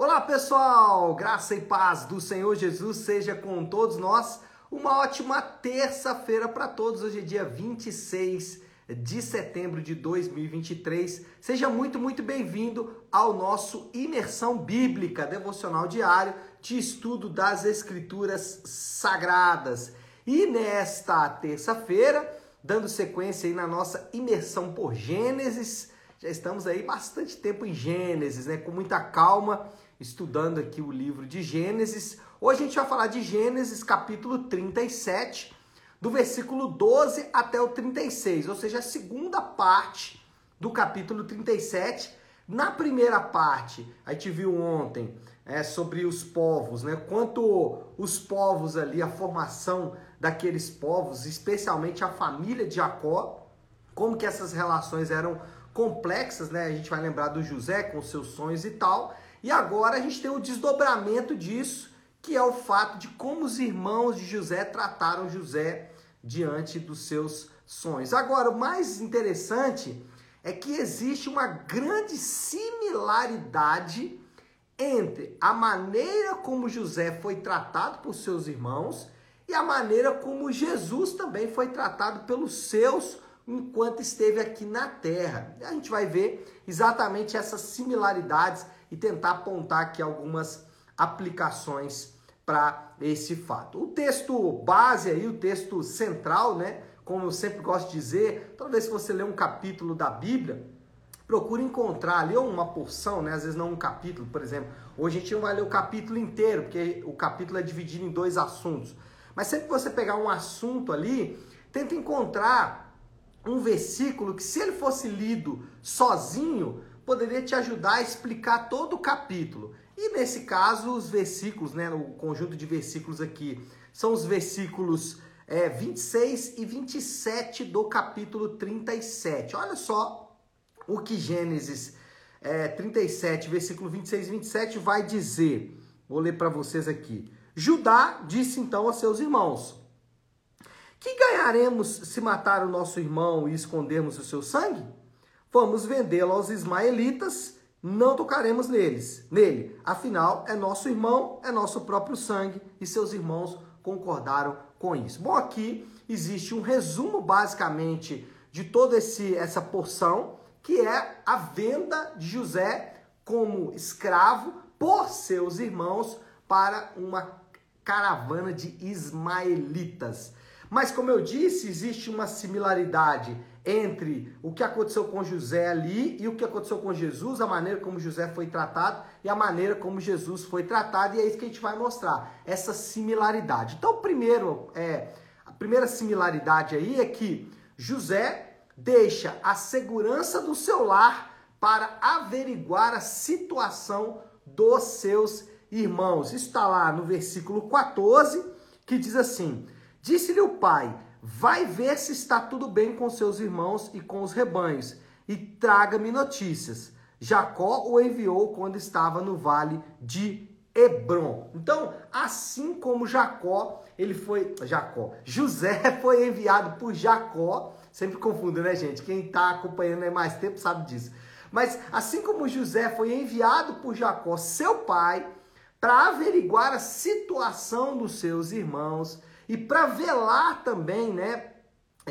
Olá pessoal, graça e paz do Senhor Jesus seja com todos nós. Uma ótima terça-feira para todos. Hoje é dia 26 de setembro de 2023. Seja muito, muito bem-vindo ao nosso Imersão Bíblica Devocional Diário de estudo das Escrituras Sagradas. E nesta terça-feira, dando sequência aí na nossa imersão por Gênesis, já estamos aí bastante tempo em Gênesis, né? Com muita calma estudando aqui o livro de Gênesis. Hoje a gente vai falar de Gênesis capítulo 37, do versículo 12 até o 36, ou seja, a segunda parte do capítulo 37. Na primeira parte, a gente viu ontem é, sobre os povos, né? Quanto os povos ali, a formação daqueles povos, especialmente a família de Jacó, como que essas relações eram complexas, né? A gente vai lembrar do José com seus sonhos e tal. E agora a gente tem o desdobramento disso, que é o fato de como os irmãos de José trataram José diante dos seus sonhos. Agora, o mais interessante é que existe uma grande similaridade entre a maneira como José foi tratado por seus irmãos e a maneira como Jesus também foi tratado pelos seus enquanto esteve aqui na terra. A gente vai ver exatamente essas similaridades e tentar apontar aqui algumas aplicações para esse fato. O texto base aí, o texto central, né? Como eu sempre gosto de dizer, toda vez que você lê um capítulo da Bíblia, procure encontrar ali uma porção, né? Às vezes não um capítulo, por exemplo. Hoje a gente não vai ler o capítulo inteiro, porque o capítulo é dividido em dois assuntos. Mas sempre que você pegar um assunto ali, tenta encontrar um versículo que se ele fosse lido sozinho, poderia te ajudar a explicar todo o capítulo. E nesse caso, os versículos, né, o conjunto de versículos aqui, são os versículos é, 26 e 27 do capítulo 37. Olha só o que Gênesis é, 37, versículo 26 e 27 vai dizer. Vou ler para vocês aqui. Judá disse então a seus irmãos: Que ganharemos se matar o nosso irmão e escondermos o seu sangue? Vamos vendê-lo aos ismaelitas, não tocaremos neles, nele. Afinal, é nosso irmão, é nosso próprio sangue, e seus irmãos concordaram com isso. Bom, aqui existe um resumo basicamente de toda essa porção, que é a venda de José como escravo por seus irmãos para uma caravana de ismaelitas. Mas como eu disse, existe uma similaridade entre o que aconteceu com José ali e o que aconteceu com Jesus, a maneira como José foi tratado e a maneira como Jesus foi tratado, e é isso que a gente vai mostrar, essa similaridade. Então, primeiro, é, a primeira similaridade aí é que José deixa a segurança do seu lar para averiguar a situação dos seus irmãos. Isso está lá no versículo 14, que diz assim: Disse-lhe o pai: Vai ver se está tudo bem com seus irmãos e com os rebanhos, e traga-me notícias. Jacó o enviou quando estava no vale de Hebron. Então, assim como Jacó, ele foi. Jacó. José foi enviado por Jacó. Sempre confundo, né, gente? Quem está acompanhando aí mais tempo sabe disso. Mas assim como José foi enviado por Jacó, seu pai, para averiguar a situação dos seus irmãos, e para velar também, né,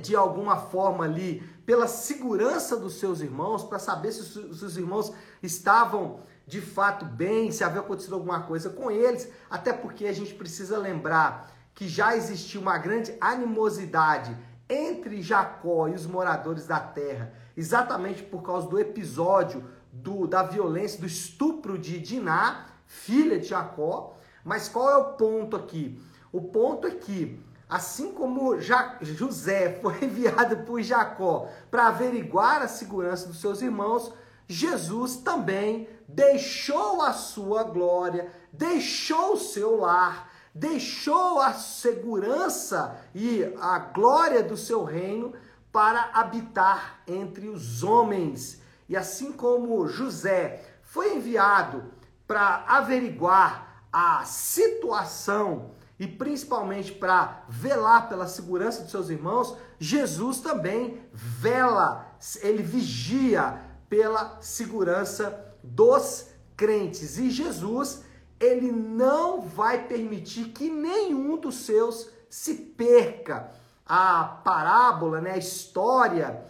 de alguma forma ali, pela segurança dos seus irmãos, para saber se os irmãos estavam de fato bem, se havia acontecido alguma coisa com eles, até porque a gente precisa lembrar que já existia uma grande animosidade entre Jacó e os moradores da terra, exatamente por causa do episódio do, da violência, do estupro de Diná, filha de Jacó. Mas qual é o ponto aqui? O ponto é que, assim como José foi enviado por Jacó para averiguar a segurança dos seus irmãos, Jesus também deixou a sua glória, deixou o seu lar, deixou a segurança e a glória do seu reino para habitar entre os homens. E assim como José foi enviado para averiguar a situação e principalmente para velar pela segurança dos seus irmãos, Jesus também vela, ele vigia pela segurança dos crentes. E Jesus, ele não vai permitir que nenhum dos seus se perca. A parábola, né, a história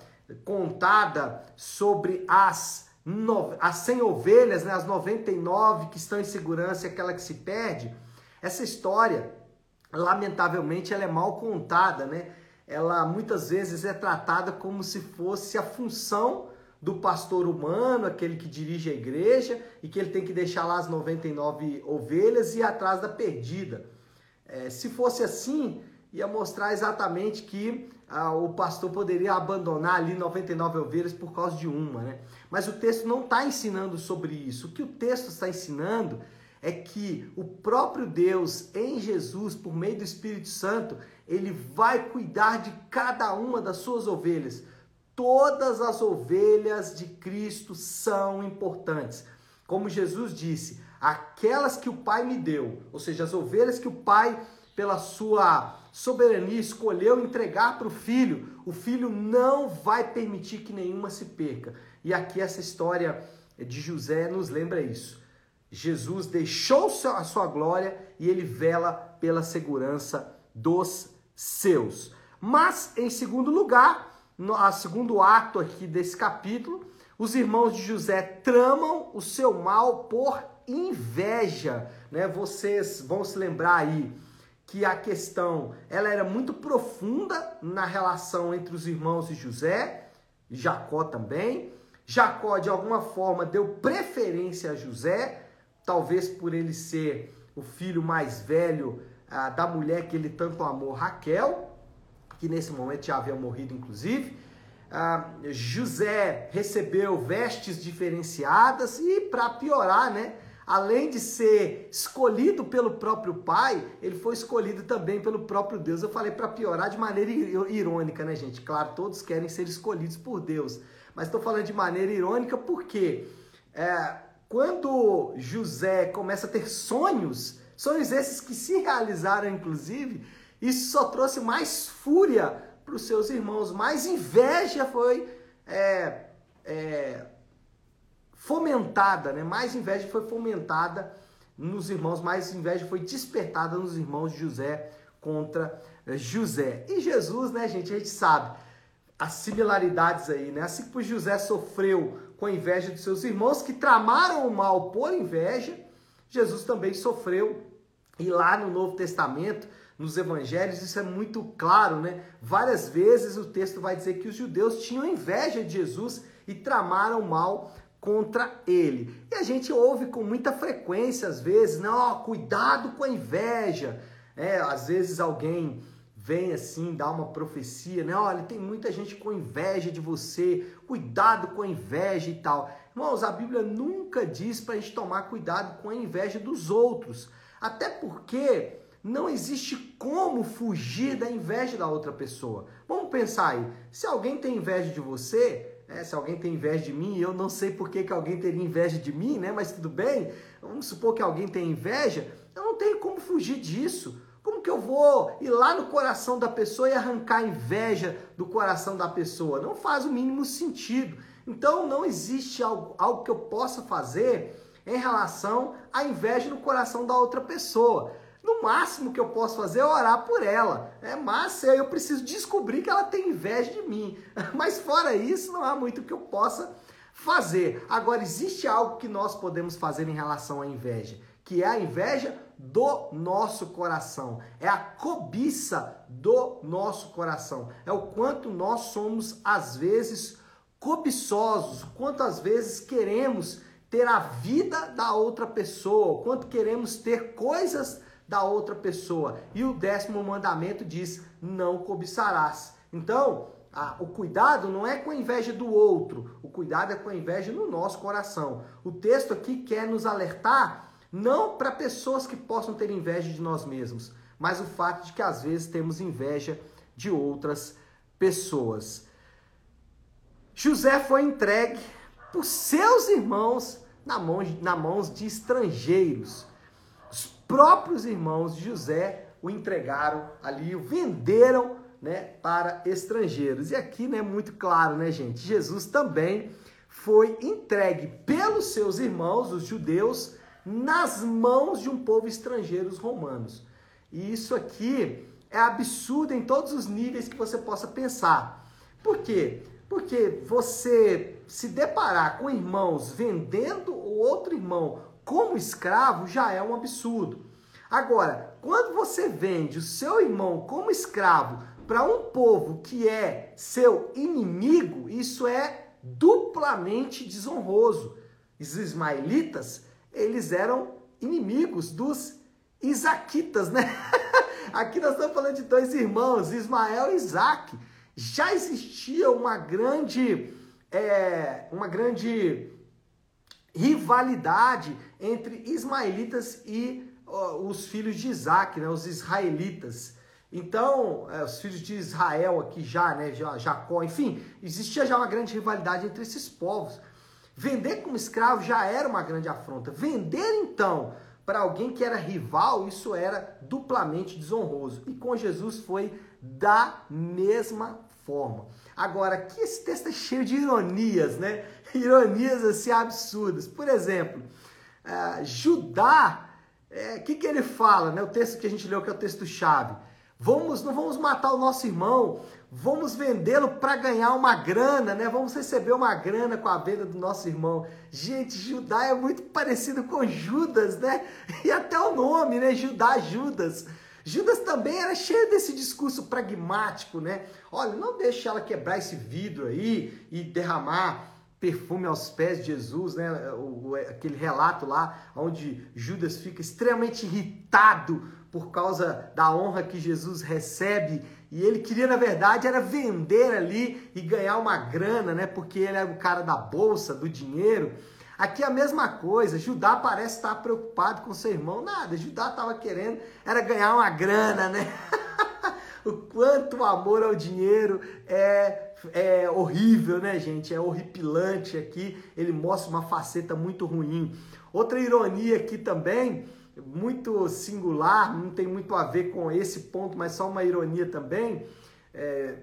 contada sobre as, as 100 ovelhas, né, as 99 que estão em segurança e aquela que se perde, essa história, lamentavelmente, ela é mal contada, né? Ela muitas vezes é tratada como se fosse a função do pastor humano, aquele que dirige a igreja, e que ele tem que deixar lá as 99 ovelhas e ir atrás da perdida. É, se fosse assim, ia mostrar exatamente que ah, o pastor poderia abandonar ali 99 ovelhas por causa de uma, né? Mas o texto não está ensinando sobre isso. O que o texto está ensinando é que o próprio Deus em Jesus, por meio do Espírito Santo, ele vai cuidar de cada uma das suas ovelhas. Todas as ovelhas de Cristo são importantes. Como Jesus disse, aquelas que o Pai me deu, ou seja, as ovelhas que o Pai, pela sua soberania, escolheu entregar para o filho, o filho não vai permitir que nenhuma se perca. E aqui essa história de José nos lembra isso. Jesus deixou a sua glória e ele vela pela segurança dos seus. Mas, em segundo lugar, no segundo ato aqui desse capítulo, os irmãos de José tramam o seu mal por inveja, né? Vocês vão se lembrar aí que a questão ela era muito profunda na relação entre os irmãos de José, Jacó também. Jacó de alguma forma deu preferência a José, talvez por ele ser o filho mais velho ah, da mulher que ele tanto amou, Raquel, que nesse momento já havia morrido inclusive. Ah, José recebeu vestes diferenciadas e para piorar, né? além de ser escolhido pelo próprio Pai, ele foi escolhido também pelo próprio Deus. Eu falei para piorar de maneira irônica, né, gente? Claro, todos querem ser escolhidos por Deus, mas estou falando de maneira irônica porque é, quando José começa a ter sonhos, sonhos esses que se realizaram, inclusive, isso só trouxe mais fúria para os seus irmãos, mais inveja foi é, é, fomentada, né? Mais inveja foi fomentada nos irmãos, mais inveja foi despertada nos irmãos de José contra eh, José. E Jesus, né, gente, a gente sabe as similaridades aí, né? Assim que José sofreu com a inveja de seus irmãos que tramaram o mal por inveja, Jesus também sofreu. E lá no Novo Testamento, nos evangelhos, isso é muito claro, né? Várias vezes o texto vai dizer que os judeus tinham inveja de Jesus e tramaram mal contra ele. E a gente ouve com muita frequência, às vezes? Oh, cuidado com a inveja. É, às vezes alguém vem assim, dá uma profecia, né? Olha, tem muita gente com inveja de você, cuidado com a inveja e tal. Irmãos, a Bíblia nunca diz para a gente tomar cuidado com a inveja dos outros. Até porque não existe como fugir da inveja da outra pessoa. Vamos pensar aí, se alguém tem inveja de você, é, se alguém tem inveja de mim, eu não sei por que, que alguém teria inveja de mim, né? Mas tudo bem. Vamos supor que alguém tem inveja. Eu não tenho como fugir disso. Como que eu vou ir lá no coração da pessoa e arrancar a inveja do coração da pessoa? Não faz o mínimo sentido. Então não existe algo, algo que eu possa fazer em relação à inveja no coração da outra pessoa. No máximo que eu posso fazer é orar por ela. É, mas eu preciso descobrir que ela tem inveja de mim. Mas fora isso, não há muito que eu possa fazer. Agora, existe algo que nós podemos fazer em relação à inveja, que é a inveja do nosso coração. É a cobiça do nosso coração. É o quanto nós somos, às vezes, cobiçosos, quantas vezes queremos ter a vida da outra pessoa, quanto queremos ter coisas da outra pessoa. E o décimo mandamento diz: não cobiçarás. Então, a, o cuidado não é com a inveja do outro, o cuidado é com a inveja no nosso coração. O texto aqui quer nos alertar não para pessoas que possam ter inveja de nós mesmos, mas o fato de que às vezes temos inveja de outras pessoas. José foi entregue por seus irmãos na mão, na mãos de estrangeiros próprios irmãos de José o entregaram ali, o venderam né, para estrangeiros. E aqui, né, muito claro, né, gente? Jesus também foi entregue pelos seus irmãos, os judeus, nas mãos de um povo estrangeiro, os romanos. E isso aqui é absurdo em todos os níveis que você possa pensar. Por quê? Porque você se deparar com irmãos vendendo o outro irmão como escravo já é um absurdo. Agora, quando você vende o seu irmão como escravo para um povo que é seu inimigo, isso é duplamente desonroso. Os ismaelitas, eles eram inimigos dos isaquitas, né? Aqui nós estamos falando de dois irmãos, Ismael e Isaac. Já existia uma grande, é, uma grande rivalidade entre ismaelitas e os filhos de Isaac, né, os israelitas. Então, é, os filhos de Israel aqui já, né, Jacó, enfim, existia já uma grande rivalidade entre esses povos. Vender como escravo já era uma grande afronta. Vender então para alguém que era rival, isso era duplamente desonroso. E com Jesus foi da mesma forma. Agora, aqui esse texto é cheio de ironias, né? Ironias assim absurdas. Por exemplo, uh, Judá, o é, que, que ele fala, né? O texto que a gente leu, que é o texto-chave. Vamos, não vamos matar o nosso irmão, vamos vendê-lo para ganhar uma grana, né? Vamos receber uma grana com a venda do nosso irmão. Gente, Judá é muito parecido com Judas, né? E até o nome, né? Judá, Judas. Judas também era cheio desse discurso pragmático, né? Olha, não deixe ela quebrar esse vidro aí e derramar perfume aos pés de Jesus, né? Aquele relato lá onde Judas fica extremamente irritado por causa da honra que Jesus recebe e ele queria na verdade era vender ali e ganhar uma grana, né? Porque ele era o cara da bolsa, do dinheiro. Aqui a mesma coisa, Judá parece estar preocupado com seu irmão. Nada, Judá estava querendo era ganhar uma grana, né? o quanto o amor ao dinheiro é, é horrível, né, gente? É horripilante aqui. Ele mostra uma faceta muito ruim. Outra ironia aqui também, muito singular, não tem muito a ver com esse ponto, mas só uma ironia também é,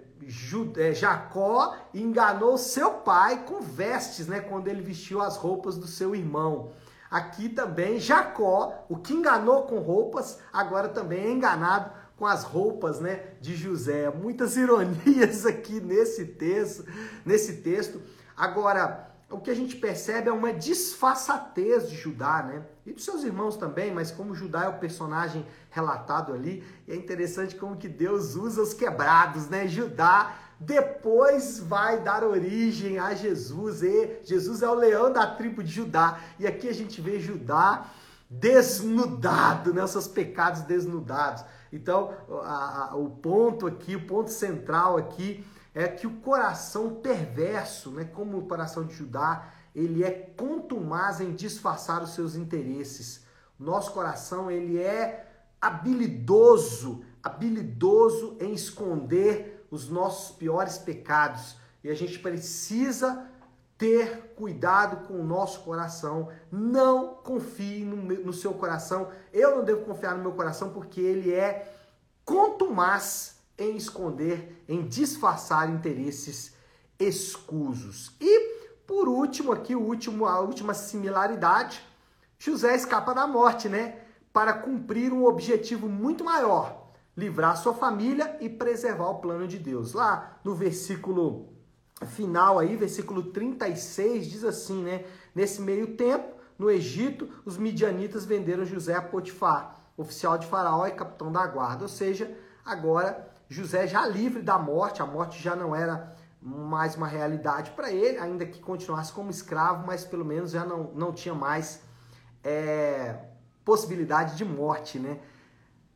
é, Jacó enganou seu pai com vestes, né? Quando ele vestiu as roupas do seu irmão. Aqui também Jacó, o que enganou com roupas, agora também é enganado com as roupas, né, de José. Muitas ironias aqui nesse texto, nesse texto. Agora, o que a gente percebe é uma disfarçatez de Judá, né? E dos seus irmãos também, mas como Judá é o personagem relatado ali, é interessante como que Deus usa os quebrados, né? Judá depois vai dar origem a Jesus, e Jesus é o leão da tribo de Judá. E aqui a gente vê Judá desnudado, né? Os seus pecados desnudados. Então, a, a, o ponto aqui, o ponto central aqui é que o coração perverso, né, como o coração de Judá, ele é contumaz em disfarçar os seus interesses. Nosso coração, ele é habilidoso, habilidoso em esconder os nossos piores pecados. E a gente precisa ter cuidado com o nosso coração. Não confie no, no seu coração. Eu não devo confiar no meu coração porque ele é contumaz em esconder, em disfarçar interesses escusos. E por último, aqui o último, a última similaridade, José escapa da morte, né? Para cumprir um objetivo muito maior, livrar sua família e preservar o plano de Deus. Lá no versículo final aí, versículo 36, diz assim, né? Nesse meio tempo, no Egito, os midianitas venderam José a Potifar, oficial de Faraó e capitão da guarda. Ou seja, agora José já livre da morte, a morte já não era mais uma realidade para ele, ainda que continuasse como escravo, mas pelo menos já não, não tinha mais é, possibilidade de morte, né?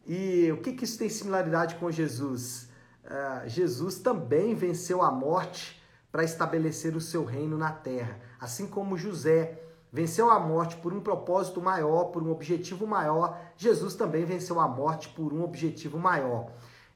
E o que, que isso tem similaridade com Jesus? Uh, Jesus também venceu a morte para estabelecer o seu reino na terra, assim como José venceu a morte por um propósito maior, por um objetivo maior, Jesus também venceu a morte por um objetivo maior.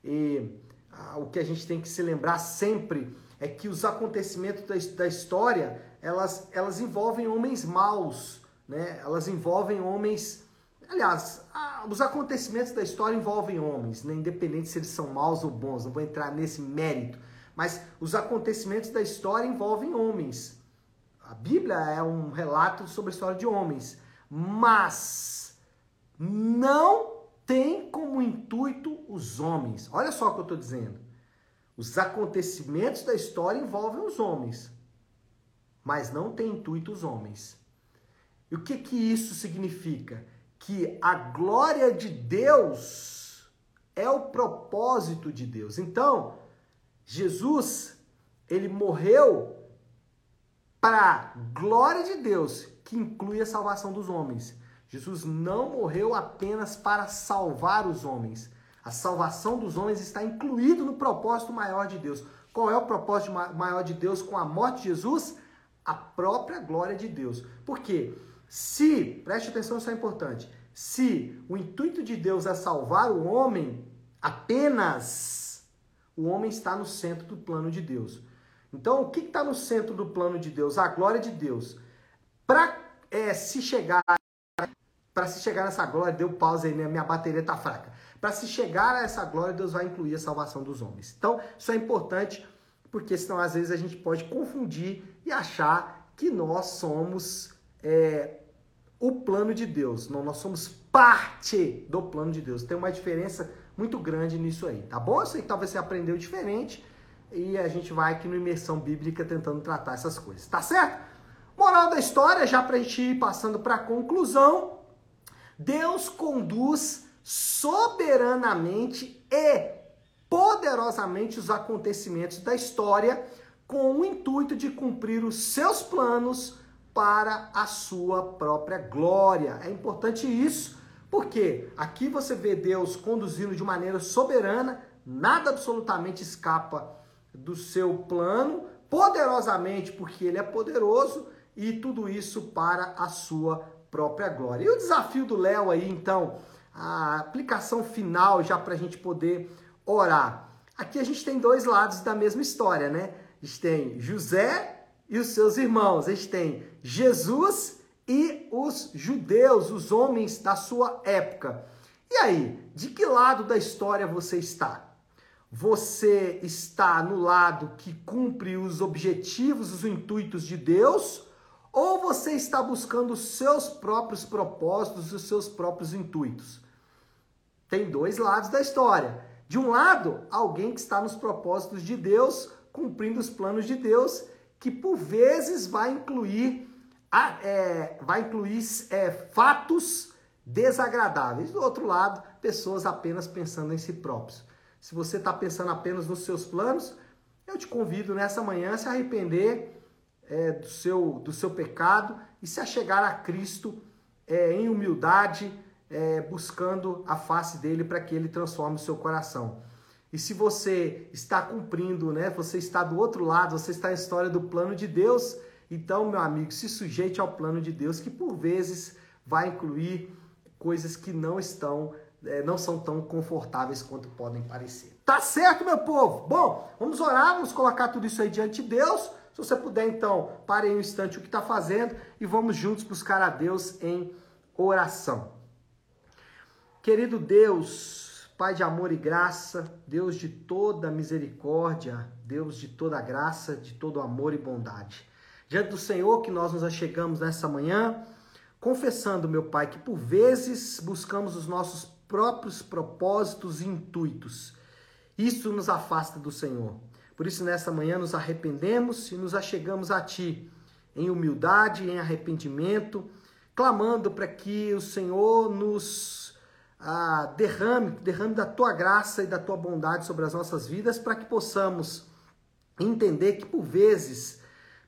E ah, o que a gente tem que se lembrar sempre é que os acontecimentos da, da história, elas, elas envolvem homens maus, né? Elas envolvem homens... Aliás, os acontecimentos da história envolvem homens, né? independente se eles são maus ou bons, não vou entrar nesse mérito. Mas os acontecimentos da história envolvem homens. a Bíblia é um relato sobre a história de homens, mas não tem como intuito os homens. Olha só o que eu estou dizendo. Os acontecimentos da história envolvem os homens, mas não tem intuito os homens. E o que, que isso significa? Que a glória de Deus é o propósito de Deus. Então, Jesus, ele morreu para glória de Deus, que inclui a salvação dos homens. Jesus não morreu apenas para salvar os homens. A salvação dos homens está incluído no propósito maior de Deus. Qual é o propósito maior de Deus com a morte de Jesus? A própria glória de Deus. Por quê? Se, preste atenção, isso é importante. Se o intuito de Deus é salvar o homem, apenas o homem está no centro do plano de Deus. Então, o que está no centro do plano de Deus? A glória de Deus. Para é, se chegar para se chegar nessa glória, deu pausa aí, né? minha bateria está fraca. Para se chegar a essa glória, Deus vai incluir a salvação dos homens. Então, isso é importante, porque senão às vezes a gente pode confundir e achar que nós somos é, o plano de Deus. Não, nós somos parte do plano de Deus. Tem uma diferença muito grande nisso aí, tá bom? Eu sei que talvez você aprendeu diferente, e a gente vai aqui no Imersão Bíblica tentando tratar essas coisas, tá certo? Moral da história, já para a gente ir passando para a conclusão, Deus conduz soberanamente e poderosamente os acontecimentos da história com o intuito de cumprir os seus planos para a sua própria glória. É importante isso, porque aqui você vê Deus conduzindo de maneira soberana, nada absolutamente escapa do seu plano, poderosamente, porque ele é poderoso, e tudo isso para a sua própria glória. E o desafio do Léo aí, então, a aplicação final já para a gente poder orar. Aqui a gente tem dois lados da mesma história, né? A gente tem José e os seus irmãos, a gente tem Jesus e os judeus, os homens da sua época. E aí, de que lado da história você está? Você está no lado que cumpre os objetivos, os intuitos de Deus, ou você está buscando os seus próprios propósitos, os seus próprios intuitos? Tem dois lados da história. De um lado, alguém que está nos propósitos de Deus, cumprindo os planos de Deus, que por vezes vai incluir, é, vai incluir é, fatos desagradáveis. Do outro lado, pessoas apenas pensando em si próprios. Se você está pensando apenas nos seus planos, eu te convido nessa manhã a se arrepender é, do, seu, do seu pecado e se achegar a Cristo é, em humildade, é, buscando a face dele para que ele transforme o seu coração. E se você está cumprindo, né? Você está do outro lado, você está na história do plano de Deus, então, meu amigo, se sujeite ao plano de Deus, que por vezes vai incluir coisas que não estão é, não são tão confortáveis quanto podem parecer. Tá certo, meu povo? Bom, vamos orar, vamos colocar tudo isso aí diante de Deus. Se você puder, então, pare aí um instante o que está fazendo e vamos juntos buscar a Deus em oração. Querido Deus, Pai de amor e graça, Deus de toda misericórdia, Deus de toda graça, de todo amor e bondade. Diante do Senhor que nós nos achegamos nessa manhã, confessando, meu Pai, que por vezes buscamos os nossos próprios propósitos e intuitos. Isso nos afasta do Senhor. Por isso, nessa manhã, nos arrependemos e nos achegamos a Ti, em humildade, em arrependimento, clamando para que o Senhor nos ah, derrame, derrame da Tua graça e da Tua bondade sobre as nossas vidas, para que possamos entender que, por vezes,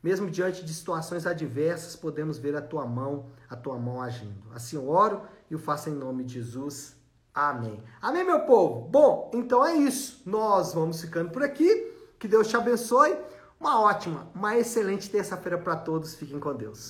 mesmo diante de situações adversas, podemos ver a Tua mão, a Tua mão agindo. Assim eu oro e o faço em nome de Jesus. Amém. Amém, meu povo? Bom, então é isso. Nós vamos ficando por aqui. Que Deus te abençoe. Uma ótima, uma excelente terça-feira para todos. Fiquem com Deus.